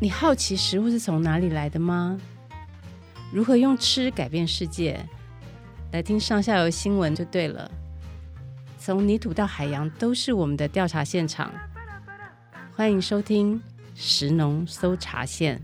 你好奇食物是从哪里来的吗？如何用吃改变世界？来听上下游新闻就对了。从泥土到海洋，都是我们的调查现场。欢迎收听食农搜查线。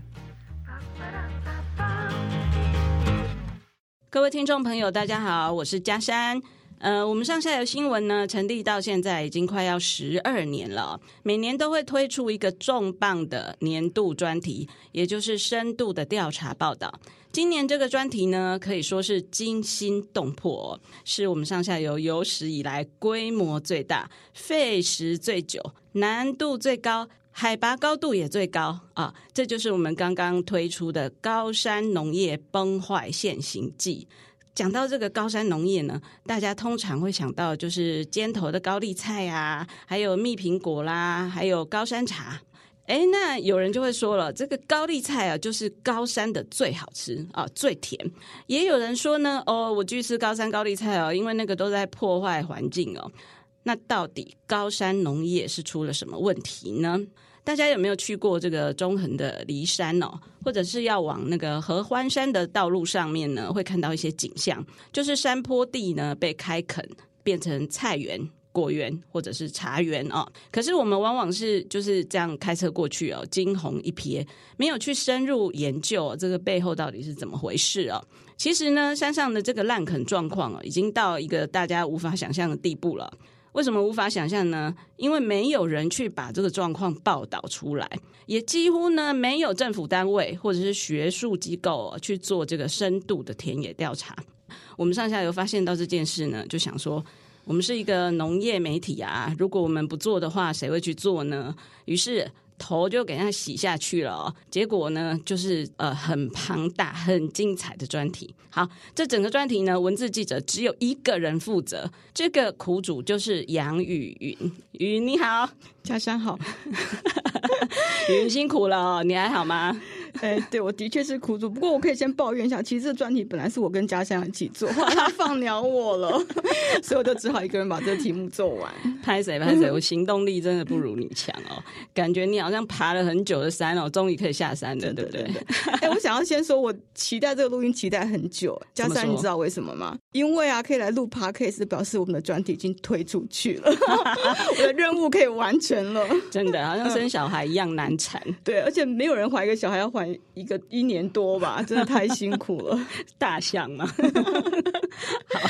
各位听众朋友，大家好，我是嘉珊。呃，我们上下游新闻呢，成立到现在已经快要十二年了。每年都会推出一个重磅的年度专题，也就是深度的调查报道。今年这个专题呢，可以说是惊心动魄，是我们上下游有史以来规模最大、费时最久、难度最高、海拔高度也最高啊！这就是我们刚刚推出的高山农业崩坏现形记。讲到这个高山农业呢，大家通常会想到就是尖头的高丽菜啊，还有蜜苹果啦，还有高山茶。哎，那有人就会说了，这个高丽菜啊，就是高山的最好吃啊，最甜。也有人说呢，哦，我去吃高山高丽菜哦，因为那个都在破坏环境哦。那到底高山农业是出了什么问题呢？大家有没有去过这个中横的梨山哦？或者是要往那个合欢山的道路上面呢，会看到一些景象，就是山坡地呢被开垦变成菜园、果园或者是茶园哦。可是我们往往是就是这样开车过去哦，惊鸿一瞥，没有去深入研究这个背后到底是怎么回事哦。其实呢，山上的这个滥垦状况哦，已经到一个大家无法想象的地步了。为什么无法想象呢？因为没有人去把这个状况报道出来，也几乎呢没有政府单位或者是学术机构去做这个深度的田野调查。我们上下游发现到这件事呢，就想说，我们是一个农业媒体啊，如果我们不做的话，谁会去做呢？于是。头就给它洗下去了哦，结果呢，就是呃很庞大、很精彩的专题。好，这整个专题呢，文字记者只有一个人负责，这个苦主就是杨语芸。语芸你好，家乡好，雨云辛苦了哦，你还好吗？哎，对，我的确是苦主，不过我可以先抱怨一下，其实这专题本来是我跟佳珊一起做，后来他放鸟我了，所以我就只好一个人把这个题目做完。拍谁拍谁，我行动力真的不如你强哦，感觉你好像爬了很久的山哦，终于可以下山了，对不对？哎，我想要先说，我期待这个录音期待很久，佳珊你知道为什么吗？因为啊，可以来录 Podcast 表示我们的专题已经推出去了，我的任务可以完成了，真的好像生小孩一样难产，对，而且没有人怀一个小孩要怀。一个一年多吧，真的太辛苦了，大象嘛。好，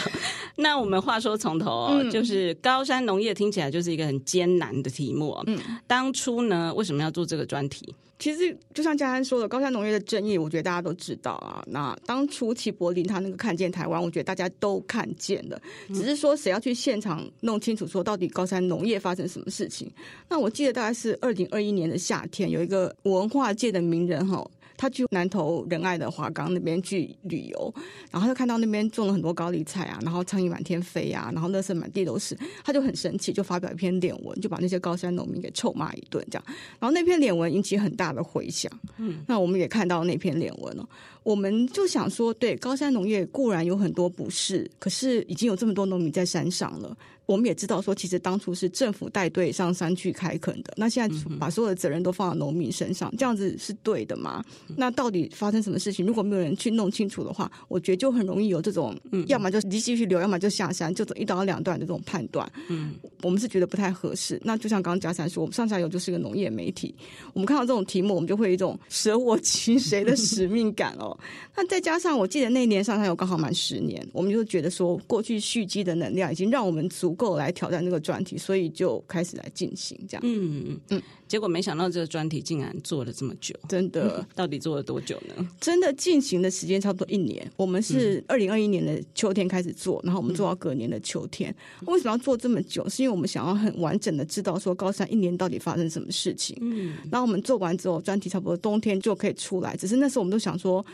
那我们话说从头哦，嗯、就是高山农业听起来就是一个很艰难的题目。嗯，当初呢，为什么要做这个专题？其实就像嘉安说的，高山农业的争议，我觉得大家都知道啊。那当初齐柏林他那个看见台湾，我觉得大家都看见了，只是说谁要去现场弄清楚，说到底高山农业发生什么事情。那我记得大概是二零二一年的夏天，有一个文化界的名人哈。他去南投仁爱的华冈那边去旅游，然后就看到那边种了很多高丽菜啊，然后苍蝇满天飞啊，然后垃圾满地都是，他就很生气，就发表一篇脸文，就把那些高山农民给臭骂一顿，这样。然后那篇脸文引起很大的回响，嗯，那我们也看到那篇脸文了，我们就想说，对，高山农业固然有很多不是，可是已经有这么多农民在山上了。我们也知道说，其实当初是政府带队上山去开垦的。那现在把所有的责任都放到农民身上，这样子是对的吗？那到底发生什么事情？如果没有人去弄清楚的话，我觉得就很容易有这种，要么就继续留，要么就下山，就走一刀两断的这种判断。嗯，我们是觉得不太合适。那就像刚刚嘉山说，我们上下游就是个农业媒体，我们看到这种题目，我们就会有一种 舍我其谁的使命感哦。那再加上我记得那年上下游刚好满十年，我们就觉得说，过去蓄积的能量已经让我们足。够来挑战这个专题，所以就开始来进行这样。嗯嗯嗯。结果没想到这个专题竟然做了这么久，真的？嗯、到底做了多久呢？真的进行的时间差不多一年。我们是二零二一年的秋天开始做，然后我们做到隔年的秋天。嗯、为什么要做这么久？是因为我们想要很完整的知道说高三一年到底发生什么事情。嗯。然后我们做完之后，专题差不多冬天就可以出来。只是那时候我们都想说。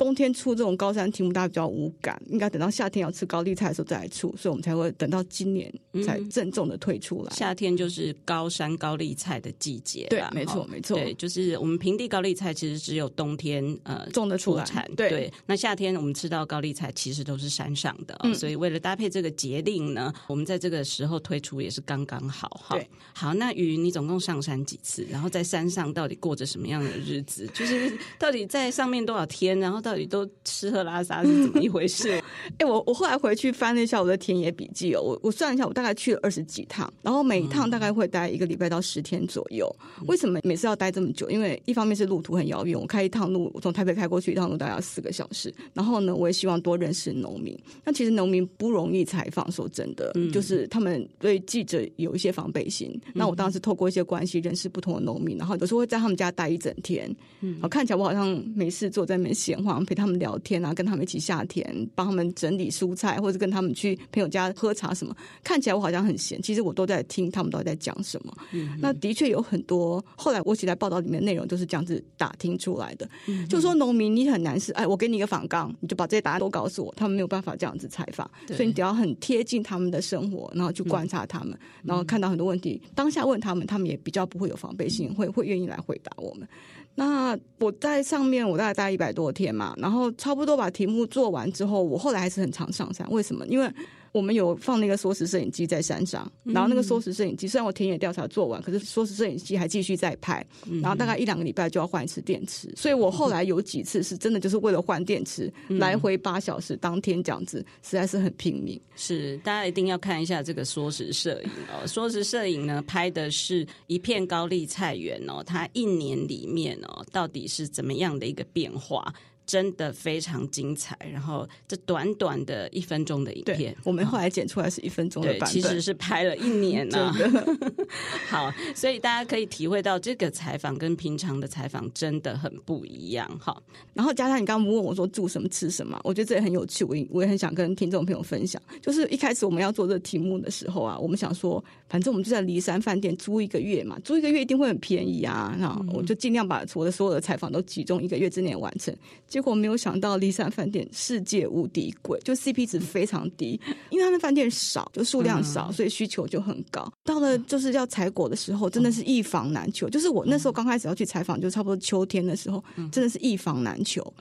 冬天出这种高山题目，大家比较无感，应该等到夏天要吃高丽菜的时候再来出，所以我们才会等到今年才郑重的推出来。嗯、夏天就是高山高丽菜的季节，对，没错，没错，对，就是我们平地高丽菜其实只有冬天呃种的出产，对，对。那夏天我们吃到高丽菜其实都是山上的，嗯、所以为了搭配这个节令呢，我们在这个时候推出也是刚刚好哈。对，好，那雨你总共上山几次？然后在山上到底过着什么样的日子？就是到底在上面多少天？然后到底都吃喝拉撒是怎么一回事？哎、欸，我我后来回去翻了一下我的田野笔记哦，我我算一下，我大概去了二十几趟，然后每一趟大概会待一个礼拜到十天左右。嗯、为什么每次要待这么久？因为一方面是路途很遥远，我开一趟路，我从台北开过去一趟路大概要四个小时。然后呢，我也希望多认识农民。那其实农民不容易采访，说真的，嗯、就是他们对记者有一些防备心。嗯、那我当时透过一些关系认识不同的农民，然后有时候会在他们家待一整天。嗯，看起来我好像没事做，在那边闲话，陪他们聊天啊，跟他们一起下田，帮他们整理蔬菜，或者跟他们去朋友家喝茶什么。看起来我好像很闲，其实我都在听他们到底在讲什么。嗯，那的确有很多后来我写在报道里面的内容都是这样子打听出来的。嗯，就说农民你很难是哎，我给你一个反纲，你就把这些答案都告诉我，他们没有办法这样子采访，所以你得要很贴近他们的生活，然后去观察他们，嗯，然后看到很多问题，当下问他们，他们也比较不会有防备心，会会愿意来回答我们。那我在上面，我大概待一百多天嘛，然后差不多把题目做完之后，我后来还是很常上山。为什么？因为我们有放那个缩时摄影机在山上，然后那个缩时摄影机虽然我田野调查做完，可是缩时摄影机还继续在拍，然后大概一两个礼拜就要换一次电池，所以我后来有几次是真的就是为了换电池，来回八小时，当天这样子，实在是很拼命。是，大家一定要看一下这个缩时摄影哦。缩时摄影呢，拍的是一片高丽菜园哦，它一年里面哦，到底是怎么样的一个变化？真的非常精彩，然后这短短的一分钟的影片，我们后来剪出来是一分钟的版本，其实是拍了一年呢、啊。好，所以大家可以体会到这个采访跟平常的采访真的很不一样。哈，然后加上你刚刚问我说住什么吃什么，我觉得这也很有趣，我我也很想跟听众朋友分享。就是一开始我们要做这个题目的时候啊，我们想说，反正我们就在骊山饭店租一个月嘛，租一个月一定会很便宜啊，那我就尽量把我的所有的采访都集中一个月之内完成。结果没有想到，骊山饭店世界无敌贵，就 CP 值非常低，因为他们饭店少，就数量少，所以需求就很高。到了就是要采果的时候，真的是一房难求。就是我那时候刚开始要去采访，就差不多秋天的时候，真的是一房难求。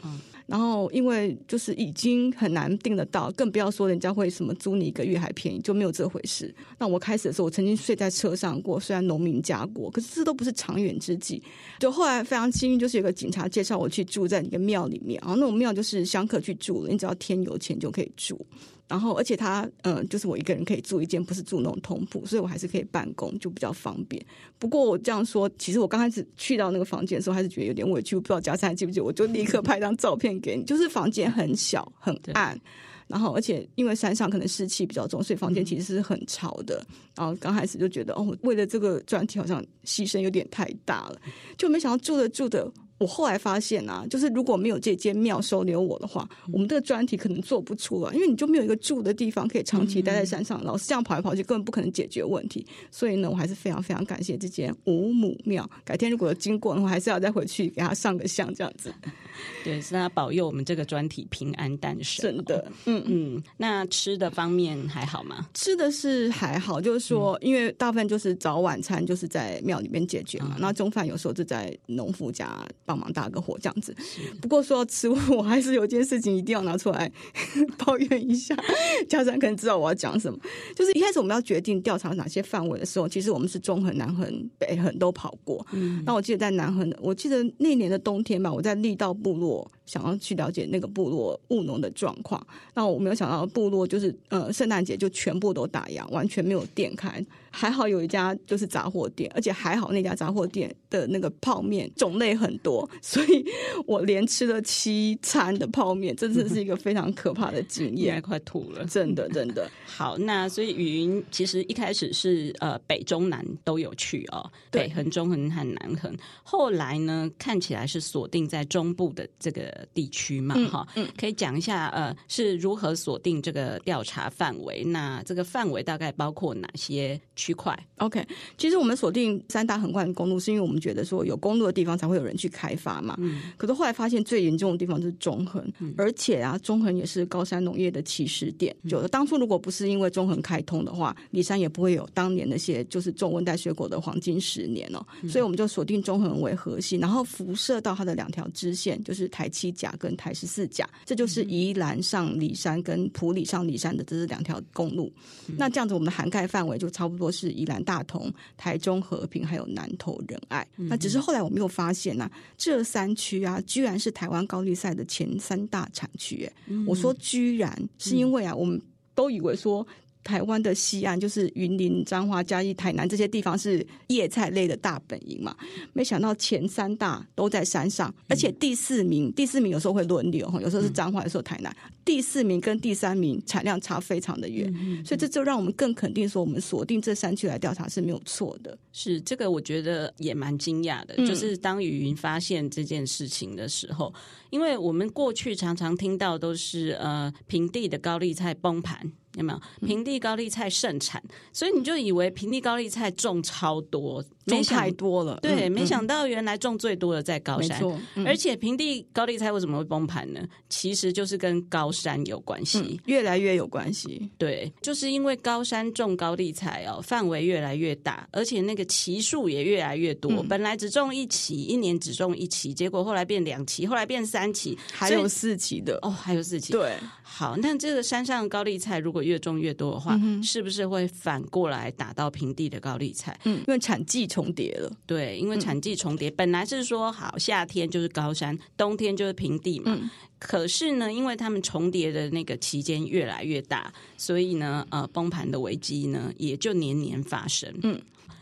然后因为就是已经很难订得到，更不要说人家会什么租你一个月还便宜，就没有这回事。那我开始的时候，我曾经睡在车上过，虽然农民家过，可是这都不是长远之计。就后来非常幸运，就是有个警察介绍我去住在一个庙里面，然后那种庙就是香客去住了，你只要天有钱就可以住。然后，而且他，嗯，就是我一个人可以住一间，不是住那种通铺，所以我还是可以办公，就比较方便。不过我这样说，其实我刚开始去到那个房间的时候，还是觉得有点委屈。我不知道佳珊记不记得，我就立刻拍张照片给你。就是房间很小很暗，然后而且因为山上可能湿气比较重，所以房间其实是很潮的。然后刚开始就觉得，哦，为了这个专题好像牺牲有点太大了，就没想到住着住着。我后来发现啊，就是如果没有这间庙收留我的话，我们这个专题可能做不出来，因为你就没有一个住的地方可以长期待在山上，老是这样跑来跑去，根本不可能解决问题。所以呢，我还是非常非常感谢这间五母庙。改天如果有经过的话，还是要再回去给他上个香，这样子。对，是他保佑我们这个专题平安诞生。真的，嗯嗯。那吃的方面还好吗？吃的是还好，就是说，因为大部分就是早晚餐就是在庙里面解决嘛，那中饭有时候就在农夫家。帮忙搭个火这样子，不过说到吃，我还是有件事情一定要拿出来 抱怨一下。家长可能知道我要讲什么，就是一开始我们要决定调查哪些范围的时候，其实我们是中横、南横、北横都跑过。嗯，那我记得在南横的，我记得那年的冬天吧，我在力道部落想要去了解那个部落务农的状况。那我没有想到部落就是呃圣诞节就全部都打烊，完全没有店开。还好有一家就是杂货店，而且还好那家杂货店的那个泡面种类很多，所以我连吃了七餐的泡面，真的是一个非常可怕的经验，快吐了，真的真的。好，那所以云其实一开始是呃北中南都有去哦，对北横、中横和南横，后来呢看起来是锁定在中部的这个地区嘛，哈、嗯，可以讲一下呃是如何锁定这个调查范围？那这个范围大概包括哪些区块？OK，其实我们锁定三大横贯公路，是因为我们觉得说有公路的地方才会有人去开发嘛。嗯，可是后来发现最严重的地方就是中横，嗯、而且啊，中横也是高山农业的起始点。就当初如果不是因为中横开通的话，梨山也不会有当年那些就是种温带水果的黄金十年哦。嗯、所以我们就锁定中横为核心，然后辐射到它的两条支线，就是台七甲跟台十四甲，这就是宜兰上里山跟埔里上里山的这是两条公路。嗯、那这样子，我们的涵盖范围就差不多是宜兰大同、台中和平，还有南投仁爱。嗯、那只是后来我们又发现呢、啊，这三区啊，居然是台湾高丽菜的前三大产区。嗯、我说居然是因为啊，我们都以为说。台湾的西岸就是云林、彰化、嘉义、台南这些地方是叶菜类的大本营嘛，没想到前三大都在山上，而且第四名，第四名有时候会轮流哈，有时候是彰化，有时候台南，第四名跟第三名产量差非常的远，所以这就让我们更肯定说，我们锁定这三区来调查是没有错的。是这个，我觉得也蛮惊讶的，就是当雨云发现这件事情的时候，因为我们过去常常听到都是呃平地的高丽菜崩盘。有没有平地高丽菜盛产？嗯、所以你就以为平地高丽菜种超多，种太多了。对，嗯、没想到原来种最多的在高山。嗯、而且平地高丽菜为什么会崩盘呢？其实就是跟高山有关系，嗯、越来越有关系。对，就是因为高山种高丽菜哦，范围越来越大，而且那个期数也越来越多。嗯、本来只种一期，一年只种一期，结果后来变两期，后来变三期，还有四期的哦，还有四期。对，好，那这个山上的高丽菜如果越种越多的话，嗯、是不是会反过来打到平地的高丽菜？嗯，因为产季重叠了。对，因为产季重叠，嗯、本来是说好夏天就是高山，冬天就是平地嘛。嗯、可是呢，因为他们重叠的那个期间越来越大，所以呢，呃，崩盘的危机呢也就年年发生。嗯。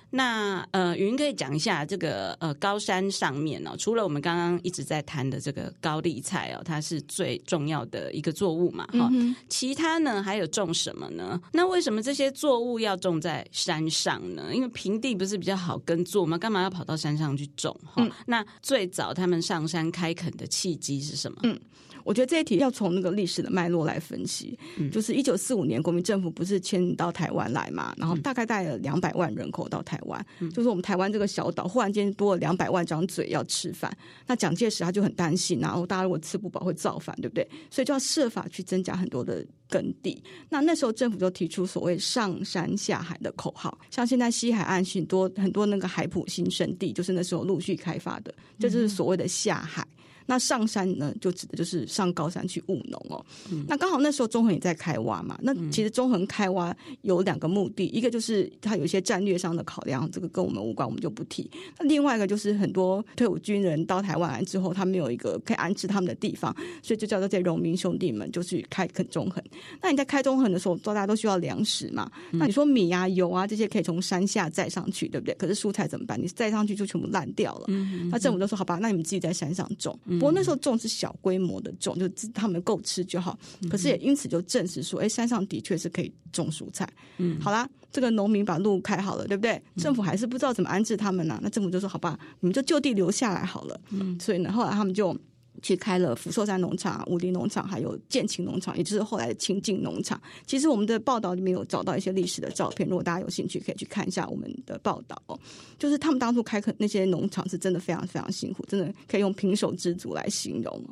那呃，云可以讲一下这个呃高山上面哦，除了我们刚刚一直在谈的这个高丽菜哦，它是最重要的一个作物嘛，哈、嗯，其他呢还有种什么呢？那为什么这些作物要种在山上呢？因为平地不是比较好耕作吗？干嘛要跑到山上去种？哈、嗯，那最早他们上山开垦的契机是什么？嗯。我觉得这一题要从那个历史的脉络来分析，嗯、就是一九四五年国民政府不是迁到台湾来嘛，然后大概带了两百万人口到台湾，嗯、就是我们台湾这个小岛忽然间多了两百万张嘴要吃饭，那蒋介石他就很担心，然后大家如果吃不饱会造反，对不对？所以就要设法去增加很多的耕地。那那时候政府就提出所谓上山下海的口号，像现在西海岸许多很多那个海埔新生地，就是那时候陆续开发的，这就是所谓的下海。那上山呢，就指的就是上高山去务农哦。嗯、那刚好那时候中横也在开挖嘛。那其实中横开挖有两个目的，一个就是它有一些战略上的考量，这个跟我们无关，我们就不提。那另外一个就是很多退伍军人到台湾来之后，他没有一个可以安置他们的地方，所以就叫做这农民兄弟们就去开垦中横。那你在开中横的时候，大家都需要粮食嘛。那你说米啊、油啊这些可以从山下载上去，对不对？可是蔬菜怎么办？你载上去就全部烂掉了。那政府就说：“好吧，那你们自己在山上种。”不过那时候种是小规模的种，就他们够吃就好。可是也因此就证实说，哎，山上的确是可以种蔬菜。嗯，好啦，这个农民把路开好了，对不对？政府还是不知道怎么安置他们呢、啊。那政府就说，好吧，你们就就地留下来好了。嗯，所以呢，后来他们就。去开了福寿山农场、武陵农场，还有建勤农场，也就是后来的清境农场。其实我们的报道里面有找到一些历史的照片，如果大家有兴趣，可以去看一下我们的报道。就是他们当初开垦那些农场是真的非常非常辛苦，真的可以用平手之足来形容。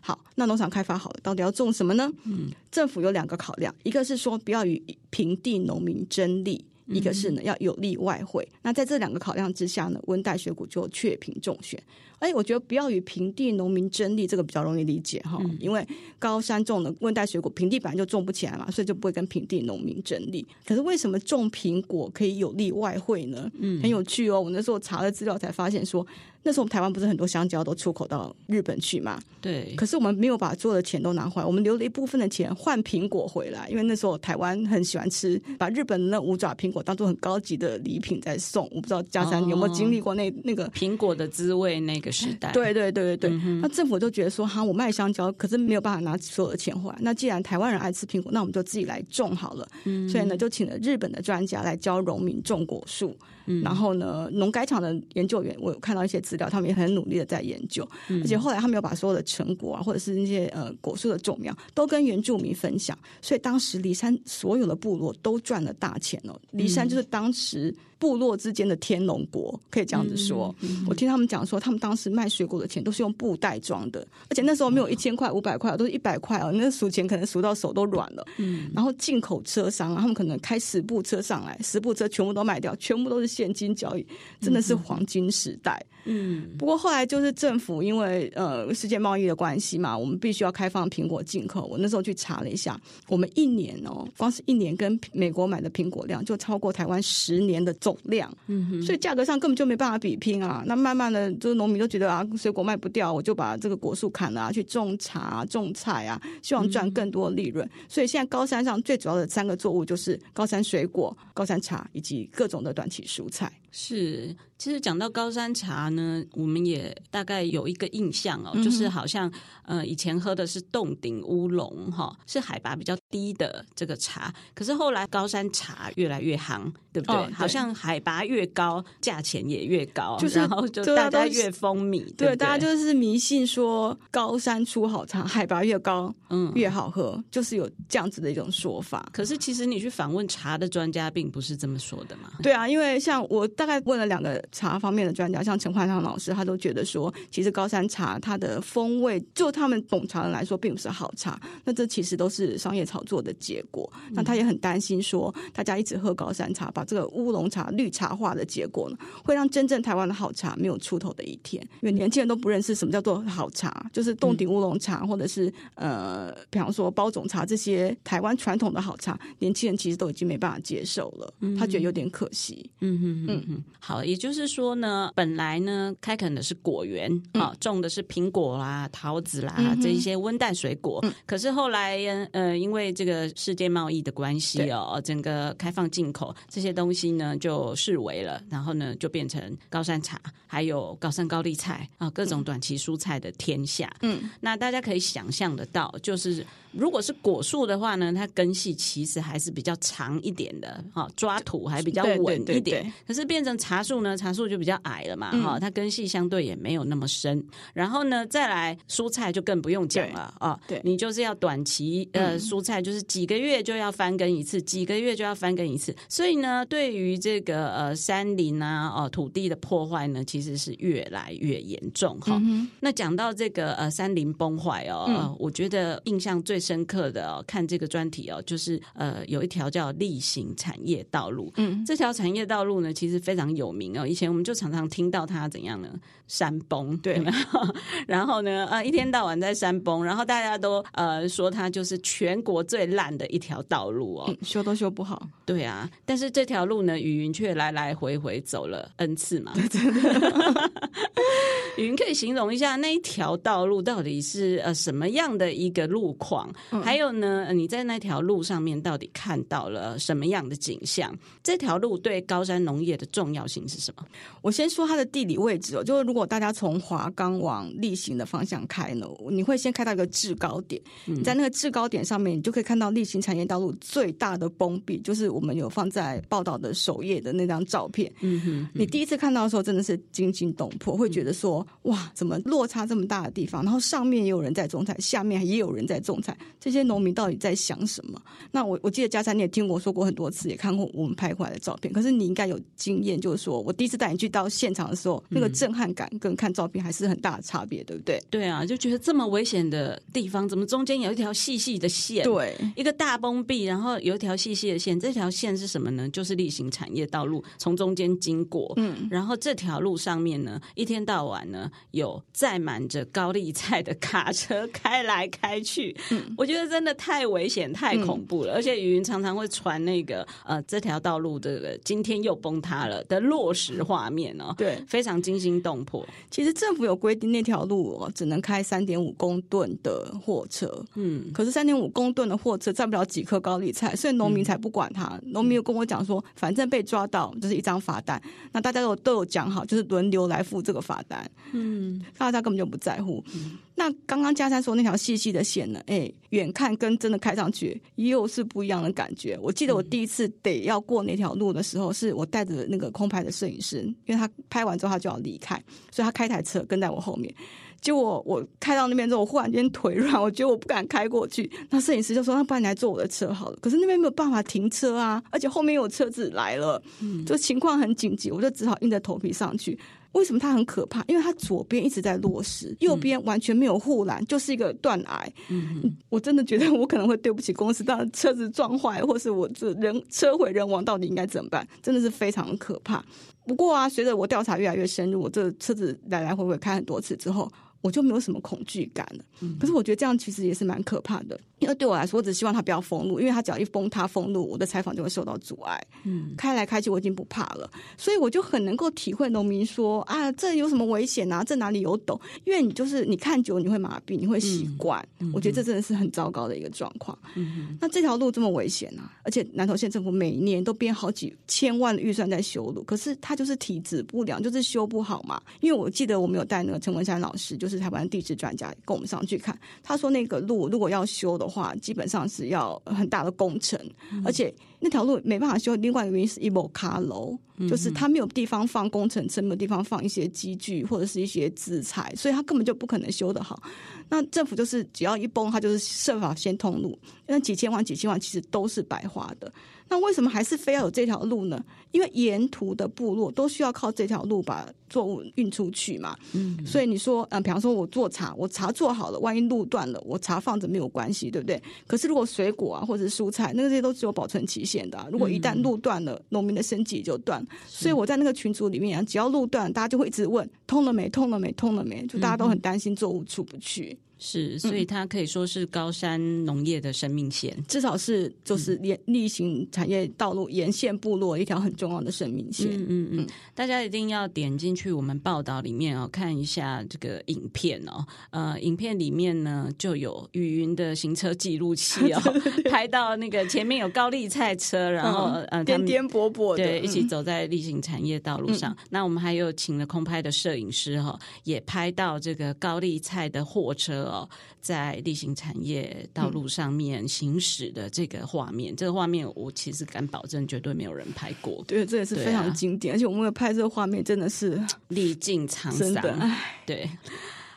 好，那农场开发好了，到底要种什么呢？嗯，政府有两个考量，一个是说不要与平地农民争利。一个是呢，要有利外汇。那在这两个考量之下呢，温带水果就确评中选。哎，我觉得不要与平地农民争利，这个比较容易理解哈。嗯、因为高山种的温带水果，平地本来就种不起来嘛，所以就不会跟平地农民争利。可是为什么种苹果可以有利外汇呢？嗯，很有趣哦。我那时候查了资料才发现说。那时候我们台湾不是很多香蕉都出口到日本去嘛？对。可是我们没有把所有的钱都拿回来，我们留了一部分的钱换苹果回来，因为那时候台湾很喜欢吃，把日本的那五爪苹果当做很高级的礼品在送。我不知道佳珊有没有经历过那、哦、那个苹果的滋味那个时代？对对对对对。嗯、那政府就觉得说，哈，我卖香蕉，可是没有办法拿所有的钱回来。那既然台湾人爱吃苹果，那我们就自己来种好了。嗯。所以呢，就请了日本的专家来教农民种果树。嗯。然后呢，农改场的研究员，我有看到一些资资料，他们也很努力的在研究，嗯、而且后来他们有把所有的成果啊，或者是那些呃果树的种苗，都跟原住民分享，所以当时离山所有的部落都赚了大钱哦。离山就是当时。部落之间的天龙国，可以这样子说。我听他们讲说，他们当时卖水果的钱都是用布袋装的，而且那时候没有一千块、五百块，都是一百块哦。那数钱可能数到手都软了。嗯，然后进口车商啊，他们可能开十部车上来，十部车全部都卖掉，全部都是现金交易，真的是黄金时代。嗯，不过后来就是政府因为呃世界贸易的关系嘛，我们必须要开放苹果进口。我那时候去查了一下，我们一年哦，光是一年跟美国买的苹果量就超过台湾十年的总量，所以价格上根本就没办法比拼啊。那慢慢的，就是农民都觉得啊，水果卖不掉，我就把这个果树砍了啊，去种茶啊、种菜啊，希望赚更多的利润。嗯、所以现在高山上最主要的三个作物就是高山水果、高山茶以及各种的短期蔬菜。是，其实讲到高山茶呢，我们也大概有一个印象哦，嗯、就是好像呃以前喝的是洞顶乌龙哈，是海拔比较低的这个茶。可是后来高山茶越来越夯，对不对？哦、对，好像海拔越高，价钱也越高，就是然后就大家越风靡，对，对，对，大家就是迷信说高山出好茶，海拔越高嗯越好喝，就是有这样子的一种说法。可是其实你去访问茶的专家，并不是这么说的嘛。对啊，因为像我。大概问了两个茶方面的专家，像陈焕昌老师，他都觉得说，其实高山茶它的风味，就他们懂茶人来说，并不是好茶。那这其实都是商业炒作的结果。那他也很担心说，大家一直喝高山茶，把这个乌龙茶绿茶化的结果呢，会让真正台湾的好茶没有出头的一天。因为年轻人都不认识什么叫做好茶，就是洞顶乌龙茶，或者是呃，比方说包种茶这些台湾传统的好茶，年轻人其实都已经没办法接受了。他觉得有点可惜。嗯嗯嗯。嗯，好，也就是说呢，本来呢，开垦的是果园啊，嗯、种的是苹果啦、桃子啦、嗯、这一些温带水果。嗯、可是后来，呃，因为这个世界贸易的关系哦，整个开放进口这些东西呢，就视为了，然后呢，就变成高山茶，还有高山高丽菜啊，各种短期蔬菜的天下。嗯，那大家可以想象得到，就是。如果是果树的话呢，它根系其实还是比较长一点的，哈，抓土还比较稳一点。对对对对，可是变成茶树呢，茶树就比较矮了嘛，哈、嗯，它根系相对也没有那么深。然后呢，再来蔬菜就更不用讲了啊，对，你就是要短期呃蔬菜，就是几个月就要翻耕一次，几个月就要翻耕一次。所以呢，对于这个呃山林啊，哦土地的破坏呢，其实是越来越严重哈。嗯、那讲到这个呃山林崩坏哦，嗯、我觉得印象最深刻的哦，看这个专题哦，就是呃，有一条叫例行产业道路。嗯，这条产业道路呢，其实非常有名哦。以前我们就常常听到他怎样呢？山崩，对吗？然后呢，呃，一天到晚在山崩，然后大家都呃说他就是全国最烂的一条道路哦，修都修不好。对啊，但是这条路呢，雨云却来来回回走了 N 次嘛。云可以形容一下那一条道路到底是呃什么样的一个路况？嗯、还有呢，你在那条路上面到底看到了什么样的景象？这条路对高山农业的重要性是什么？我先说它的地理位置哦，就是如果大家从华冈往例行的方向开呢，你会先开到一个制高点，嗯、你在那个制高点上面，你就可以看到例行产业道路最大的崩壁，就是我们有放在报道的首页的那张照片。嗯哼，嗯，你第一次看到的时候，真的是惊心动魄，会觉得说，哇，怎么落差这么大的地方？然后上面也有人在种菜，下面也有人在种菜。这些农民到底在想什么？那我我记得嘉山你也听我说过很多次，也看过我们拍回来的照片。可是你应该有经验，就是说我第一次带你去到现场的时候，那个震撼感跟看照片还是很大的差别，对不对？对啊，就觉得这么危险的地方，怎么中间有一条细细的线？对，一个大崩壁，然后有一条细细的线。这条线是什么呢？就是例行产业道路从中间经过。嗯，然后这条路上面呢，一天到晚呢，有载满着高丽菜的卡车开来开去。嗯，我觉得真的太危险、太恐怖了，嗯、而且雨云常常会传那个呃，这条道路的今天又崩塌了的落实画面哦，对，非常惊心动魄。其实政府有规定，那条路哦只能开三点五公吨的货车，嗯，可是三点五公吨的货车载不了几颗高丽菜，所以农民才不管它。农、嗯、民有跟我讲说，反正被抓到就是一张罚单，那大家都都有讲好，就是轮流来付这个罚单。嗯，大家根本就不在乎。嗯、那刚刚佳珊说那条细细的线呢？哎、欸，远看跟真的开上去又是不一样的感觉。我记得我第一次得要过那条路的时候，是我带着那个空拍的摄影师，因为他拍完之后他就要离开，所以他开台车跟在我后面。结果我开到那边之后，我忽然间腿软，我觉得我不敢开过去。那摄影师就说：“那不然你来坐我的车好了。”可是那边没有办法停车啊，而且后面有车子来了，就情况很紧急，我就只好硬着头皮上去。为什么它很可怕？因为它左边一直在落石，右边完全没有护栏，就是一个断崖。嗯，我真的觉得我可能会对不起公司，当车子撞坏，或是我这人车毁人亡，到底应该怎么办？真的是非常可怕。不过啊，随着我调查越来越深入，我这车子来来回回开很多次之后。我就没有什么恐惧感了。可是我觉得这样其实也是蛮可怕的，因为对我来说，我只希望他不要封路，因为他只要一封，他封路，我的采访就会受到阻碍。嗯，开来开去我已经不怕了，所以我就很能够体会农民说啊，这有什么危险啊？这哪里有陡？因为你就是你看久你会麻痹，你会习惯。嗯，我觉得这真的是很糟糕的一个状况。嗯，那这条路这么危险啊，而且南投县政府每年都编好几千万的预算在修路，可是他就是体质不良，就是修不好嘛。因为我记得我们有带那个陈文山老师，就是。是台湾地质专家跟我们上去看，他说那个路如果要修的话，基本上是要很大的工程，嗯、而且那条路没办法修。另外一个原因是一某卡楼，就是他没有地方放工程车，没有地方放一些机具或者是一些资材，所以他根本就不可能修得好。那政府就是只要一崩，他就是设法先通路，那几千万几千万其实都是白花的。那为什么还是非要有这条路呢？因为沿途的部落都需要靠这条路把作物运出去嘛。嗯，所以你说，嗯，比方说我做茶，我茶做好了，万一路断了，我茶放着没有关系，对不对？可是如果水果啊或者是蔬菜，那个这些都是有保存期限的啊。如果一旦路断了，农民的生计就断。所以我在那个群组里面啊，只要路断，大家就会一直问通了没？通了没？通了没？就大家都很担心作物出不去。是，所以它可以说是高山农业的生命线，至少是就是沿例行产业道路沿线部落一条很重要的生命线。嗯嗯嗯，大家一定要点进去我们报道里面哦，看一下这个影片哦。呃，影片里面呢就有雨云的行车记录器哦，拍到那个前面有高丽菜车，然后呃颠颠簸簸的，对，一起走在例行产业道路上。嗯、那我们还有请了空拍的摄影师哈，也拍到这个高丽菜的货车。哦，在例行产业道路上面行驶的这个画面，嗯、这个画面我其实敢保证，绝对没有人拍过。对，这也是非常经典，啊、而且我们拍这个画面真的是历尽沧桑。对，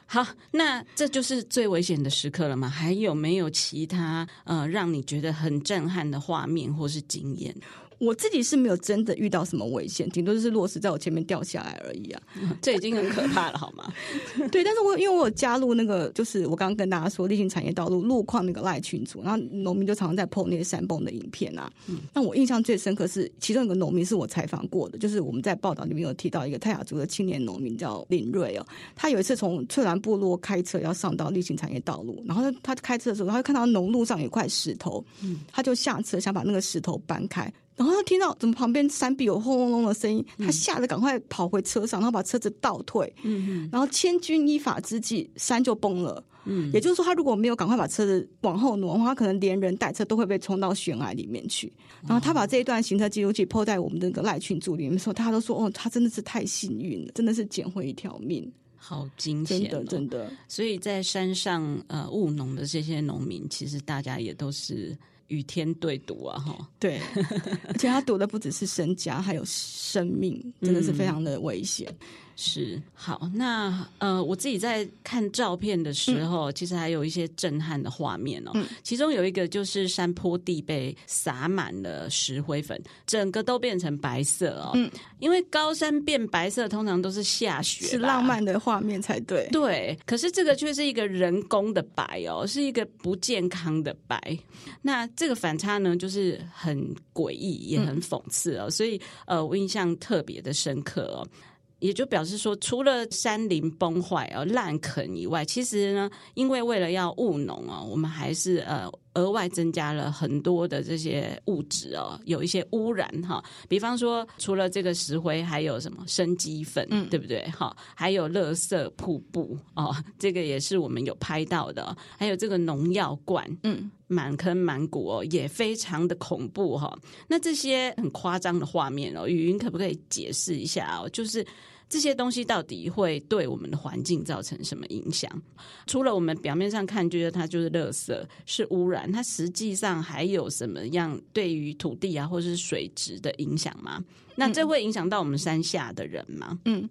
好，那这就是最危险的时刻了吗？还有没有其他呃让你觉得很震撼的画面或是经验？我自己是没有真的遇到什么危险，顶多就是落石在我前面掉下来而已啊，这已经很可怕了，好吗？对，但是我因为我有加入那个，就是我刚刚跟大家说例行产业道路路况那个赖群组，然后农民就常常在 po 那些山崩的影片啊。嗯，那我印象最深刻是其中一个农民是我采访过的，就是我们在报道里面有提到一个泰雅族的青年农民叫林瑞哦，他有一次从翠兰部落开车要上到例行产业道路，然后他开车的时候，他就看到农路上有块石头，嗯，他就下车想把那个石头搬开。然后他听到怎么旁边山壁有轰隆隆的声音，他吓得赶快跑回车上，然后把车子倒退。嗯，然后千钧一发之际，山就崩了。嗯，也就是说，他如果没有赶快把车子往后挪的话，他可能连人带车都会被冲到悬崖里面去。然后他把这一段行车记录器 po 在我们的那个赖群组里面说，大家都说哦，他真的是太幸运了，真的是捡回一条命，好惊险，真的真的。所以在山上呃务农的这些农民，其实大家也都是。与天对赌啊！哈，对，而且他赌的不只是身家，还有生命，真的是非常的危险。嗯是好，那呃，我自己在看照片的时候，嗯、其实还有一些震撼的画面哦。嗯、其中有一个就是山坡地被撒满了石灰粉，整个都变成白色哦。嗯，因为高山变白色通常都是下雪，是浪漫的画面才对。对，可是这个却是一个人工的白哦，是一个不健康的白。那这个反差呢，就是很诡异，也很讽刺哦。嗯、所以呃，我印象特别的深刻哦。也就表示说，除了山林崩坏而滥垦以外，其实呢，因为为了要务农啊，我们还是呃额外增加了很多的这些物质哦，有一些污染哈。比方说，除了这个石灰，还有什么生鸡粉，嗯，对不对？哈，还有垃圾瀑布哦，这个也是我们有拍到的。还有这个农药罐，嗯，满坑满谷哦，也非常的恐怖哈。那这些很夸张的画面哦，雨云可不可以解释一下哦？就是。这些东西到底会对我们的环境造成什么影响？除了我们表面上看觉得它就是垃圾、是污染，它实际上还有什么样对于土地啊或者是水质的影响吗？那这会影响到我们山下的人吗？嗯，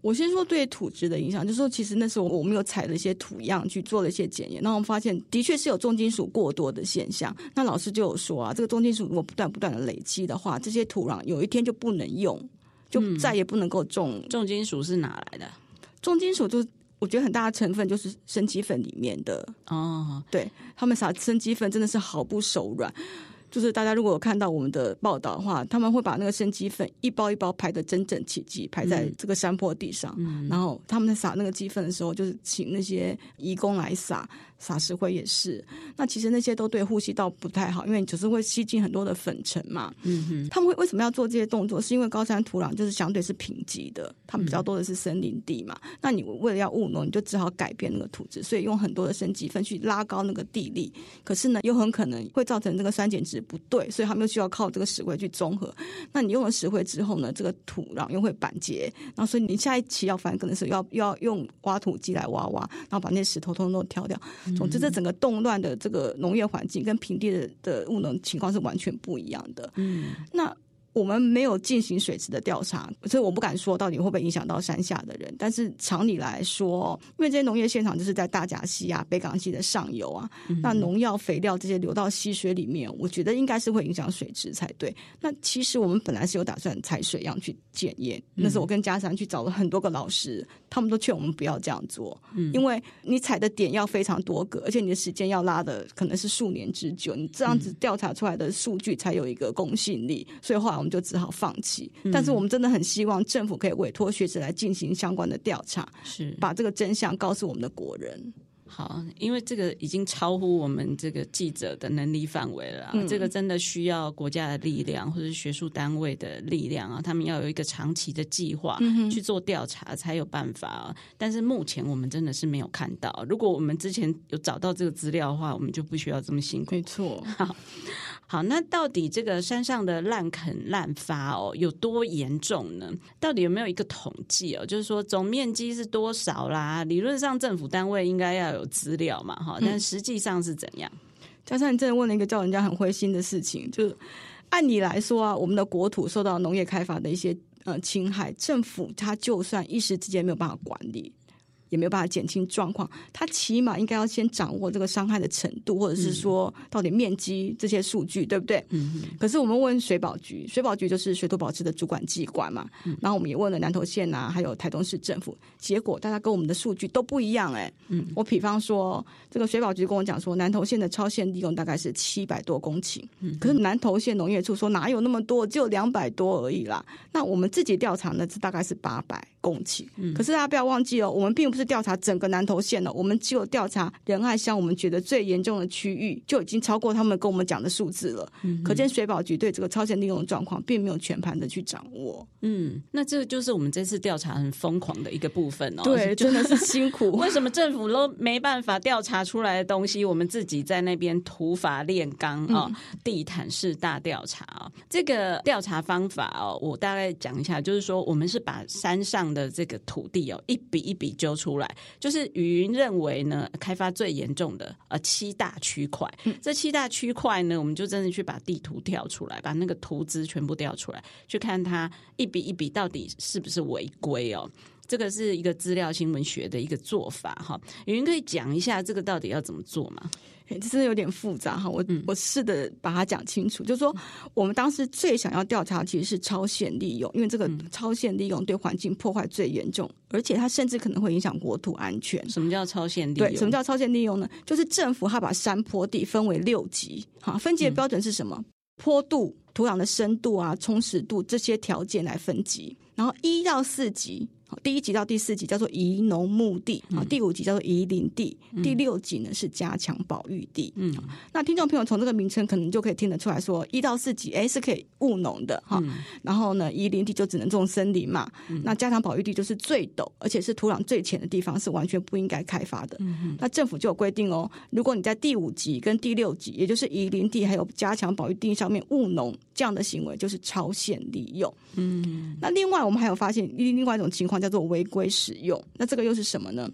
我先说对土质的影响，就是说其实那时候我们有采了一些土样去做了一些检验，然后我们发现的确是有重金属过多的现象。那老师就有说啊，这个重金属如果不断不断的累积的话，这些土壤有一天就不能用。就再也不能够种、嗯、重金属是哪来的？重金属就我觉得很大的成分就是生鸡粉里面的哦，对他们撒生鸡粉真的是毫不手软。就是大家如果有看到我们的报道的话，他们会把那个生鸡粪一包一包排的整整齐齐，排在这个山坡地上，嗯、然后他们在撒那个鸡粪的时候，就是请那些义工来撒。撒石灰也是，那其实那些都对呼吸道不太好，因为你只是会吸进很多的粉尘嘛。嗯哼，他们会为什么要做这些动作？是因为高山土壤就是相对是贫瘠的，他们比较多的是森林地嘛。嗯、那你为了要务农，你就只好改变那个土质，所以用很多的生鸡粪去拉高那个地力。可是呢，又很可能会造成这个酸碱值不对，所以他们又需要靠这个石灰去中和。那你用了石灰之后呢，这个土壤又会板结，然后所以你下一期要翻耕的时候，要要用挖土机来挖挖，然后把那些石头通通都挑掉。总之，这整个动乱的这个农业环境跟平地的的务农情况是完全不一样的。嗯，那。我们没有进行水质的调查，所以我不敢说到底会不会影响到山下的人。但是常理来说，因为这些农业现场就是在大甲溪啊、北港溪的上游啊，嗯、那农药、肥料这些流到溪水里面，我觉得应该是会影响水质才对。那其实我们本来是有打算采水样去检验，那时候我跟嘉山去找了很多个老师，他们都劝我们不要这样做，嗯、因为你踩的点要非常多个，而且你的时间要拉的可能是数年之久，你这样子调查出来的数据才有一个公信力。所以后来我们。就只好放弃，但是我们真的很希望政府可以委托学者来进行相关的调查，是把这个真相告诉我们的国人。好，因为这个已经超乎我们这个记者的能力范围了，嗯、这个真的需要国家的力量或者是学术单位的力量啊，他们要有一个长期的计划去做调查才有办法啊。但是目前我们真的是没有看到，如果我们之前有找到这个资料的话，我们就不需要这么辛苦。没错。好。好，那到底这个山上的滥垦滥伐哦有多严重呢？到底有没有一个统计哦？就是说总面积是多少啦？理论上政府单位应该要有资料嘛，哈，但实际上是怎样？加上，你真的问了一个叫人家很灰心的事情，就是按理来说啊，我们的国土受到农业开发的一些呃侵害，政府它就算一时之间没有办法管理。也没有办法减轻状况，他起码应该要先掌握这个伤害的程度，或者是说到底面积这些数据，对不对？嗯。可是我们问水保局，水保局就是水土保持的主管机关嘛。嗯。然后我们也问了南投县啊，还有台东市政府，结果大家跟我们的数据都不一样哎。嗯。我比方说，这个水保局跟我讲说，南投县的超限利用大概是七百多公顷。嗯。可是南投县农业处说哪有那么多，只有两百多而已啦。那我们自己调查呢，是大概是八百公顷。嗯。可是大家不要忘记哦，我们并不是。调查整个南投县了，我们只有调查仁爱乡，我们觉得最严重的区域就已经超过他们跟我们讲的数字了。嗯，可见水保局对这个超限利用的状况并没有全盘的去掌握。嗯，那这个就是我们这次调查很疯狂的一个部分哦。对，真的是辛苦。为什么政府都没办法调查出来的东西，我们自己在那边土法炼钢啊，地毯式大调查啊？这个调查方法哦，我大概讲一下，就是说我们是把山上的这个土地哦，一笔一笔揪出。出来就是语云认为呢，开发最严重的呃七大区块，嗯、这七大区块呢，我们就真的去把地图调出来，把那个图资全部调出来，去看它一笔一笔到底是不是违规哦。这个是一个资料新闻学的一个做法哈。雨云可以讲一下这个到底要怎么做吗？这真的有点复杂哈，我我试着把它讲清楚。嗯、就是说，我们当时最想要调查其实是超限利用，因为这个超限利用对环境破坏最严重，而且它甚至可能会影响国土安全。什么叫超限利用？对，什么叫超限利用呢？就是政府它把山坡地分为六级，哈，分级的标准是什么？嗯、坡度、土壤的深度啊、充实度这些条件来分级，然后一到四级。第一集到第四集叫做移农牧地，啊，第五集叫做宜林地，嗯、第六集呢是加强保育地。嗯，那听众朋友从这个名称可能就可以听得出来说，一到四级哎是可以务农的哈，嗯、然后呢宜林地就只能种森林嘛，嗯、那加强保育地就是最陡而且是土壤最浅的地方，是完全不应该开发的。嗯、那政府就有规定哦，如果你在第五级跟第六级，也就是宜林地还有加强保育地上面务农这样的行为，就是超限利用。嗯，那另外我们还有发现另另外一种情况。叫做违规使用。那这个又是什么呢？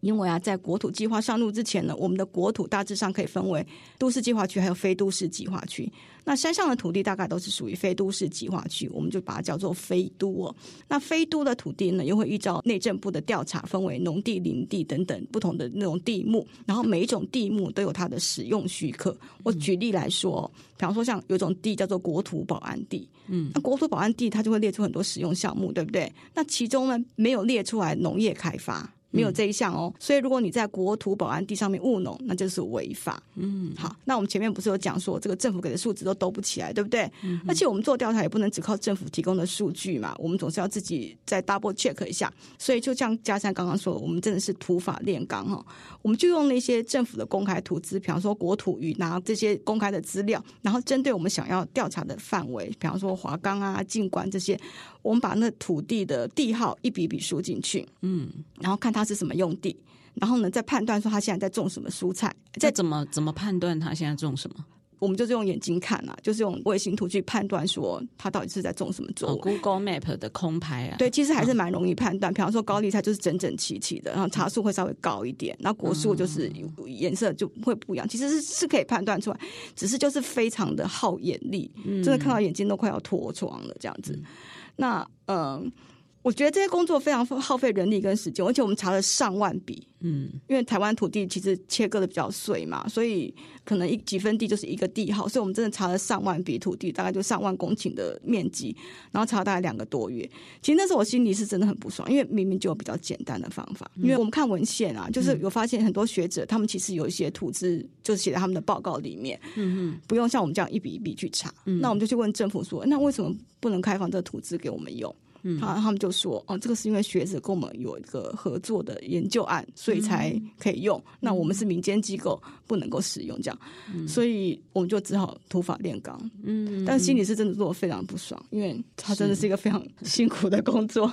因为啊，在国土计划上路之前呢，我们的国土大致上可以分为都市计划区还有非都市计划区。那山上的土地大概都是属于非都市计划区，我们就把它叫做非都哦。那非都的土地呢，又会依照内政部的调查分为农地、林地等等不同的那种地目，然后每一种地目都有它的使用许可。我举例来说，比方说像有一种地叫做国土保安地，嗯，那国土保安地它就会列出很多使用项目，对不对？那其中呢，没有列出来农业开发。没有这一项哦，所以如果你在国土保安地上面务农，那就是违法。嗯，好，那我们前面不是有讲说，这个政府给的数字都兜不起来，对不对？嗯，而且我们做调查也不能只靠政府提供的数据嘛，我们总是要自己再 double check 一下。所以就像嘉山刚刚说的，我们真的是土法炼钢哈，我们就用那些政府的公开图资，比方说国土与拿这些公开的资料，然后针对我们想要调查的范围，比方说华冈啊、静观这些。我们把那土地的地号一笔笔输进去，嗯，然后看它是什么用地，然后呢再判断说它现在在种什么蔬菜。再怎么怎么判断它现在种什么？我们就是用眼睛看啊，就是用卫星图去判断说它到底是在种什么作物。哦，Google Map 的空拍啊，对，其实还是蛮容易判断。比方说高丽菜就是整整齐齐的，然后茶树会稍微高一点，然后果树就是颜色就会不一样。其实是是可以判断出来，只是就是非常的耗眼力，真的看到眼睛都快要脱窗了这样子。那嗯，我觉得这些工作非常耗费人力跟时间，而且我们查了上万笔，嗯，因为台湾土地其实切割的比较碎嘛，所以可能一几分地就是一个地号，所以我们真的查了上万笔土地，大概就上万公顷的面积，然后查了大概两个多月。其实那时候我心里是真的很不爽，因为明明就有比较简单的方法，因为我们看文献啊，就是有发现很多学者他们其实有一些土资，就是写在他们的报告里面，嗯嗯，不用像我们这样一笔一笔去查，那我们就去问政府说，那为什么？不能开放这个土资给我们用，嗯，他他们就说，哦，这个是因为学者跟我们有一个合作的研究案，所以才可以用。嗯、那我们是民间机构，不能够使用这样，嗯、所以我们就只好土法炼钢。嗯，但是心里是真的做的非常不爽，因为他真的是一个非常辛苦的工作。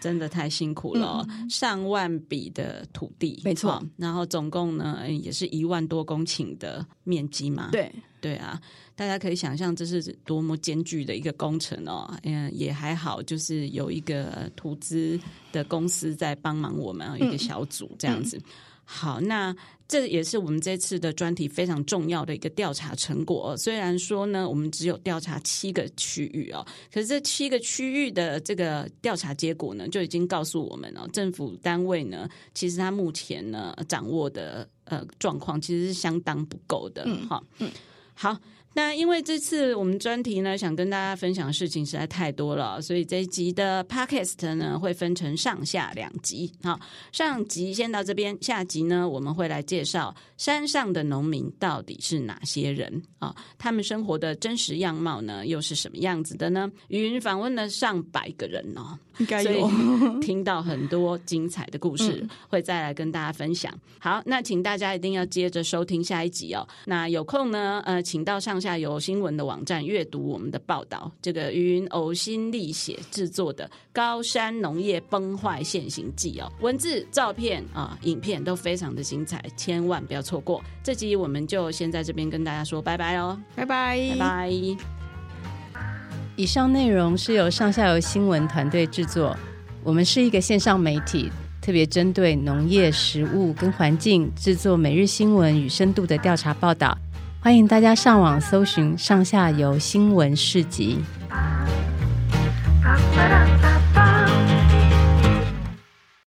真的太辛苦了，嗯、上万笔的土地，没错，然后总共呢也是一万多公顷的面积嘛。对对啊，大家可以想象这是多么艰巨的一个工程哦。嗯，也还好，就是有一个投资的公司在帮忙我们，一个小组这样子。好，那这也是我们这次的专题非常重要的一个调查成果。虽然说呢，我们只有调查七个区域哦，可是这七个区域的这个调查结果呢，就已经告诉我们了，政府单位呢，其实它目前呢掌握的呃状况其实是相当不够的。嗯，好，嗯，好。那因为这次我们专题呢，想跟大家分享的事情实在太多了，所以这一集的 Podcast 呢会分成上下两集。好，上集先到这边，下集呢我们会来介绍山上的农民到底是哪些人啊？他们生活的真实样貌呢又是什么样子的呢？云访问了上百个人哦。应该有 听到很多精彩的故事，会再来跟大家分享。好，那请大家一定要接着收听下一集哦。那有空呢，呃，请到上下游新闻的网站阅读我们的报道。这个云呕心沥血制作的《高山农业崩坏现形记》哦，文字、照片啊、影片都非常的精彩，千万不要错过。这集我们就先在这边跟大家说拜拜哦，拜拜，拜拜。以上内容是由上下游新闻团队制作。我们是一个线上媒体，特别针对农业、食物跟环境制作每日新闻与深度的调查报道。欢迎大家上网搜寻“上下游新闻市集”。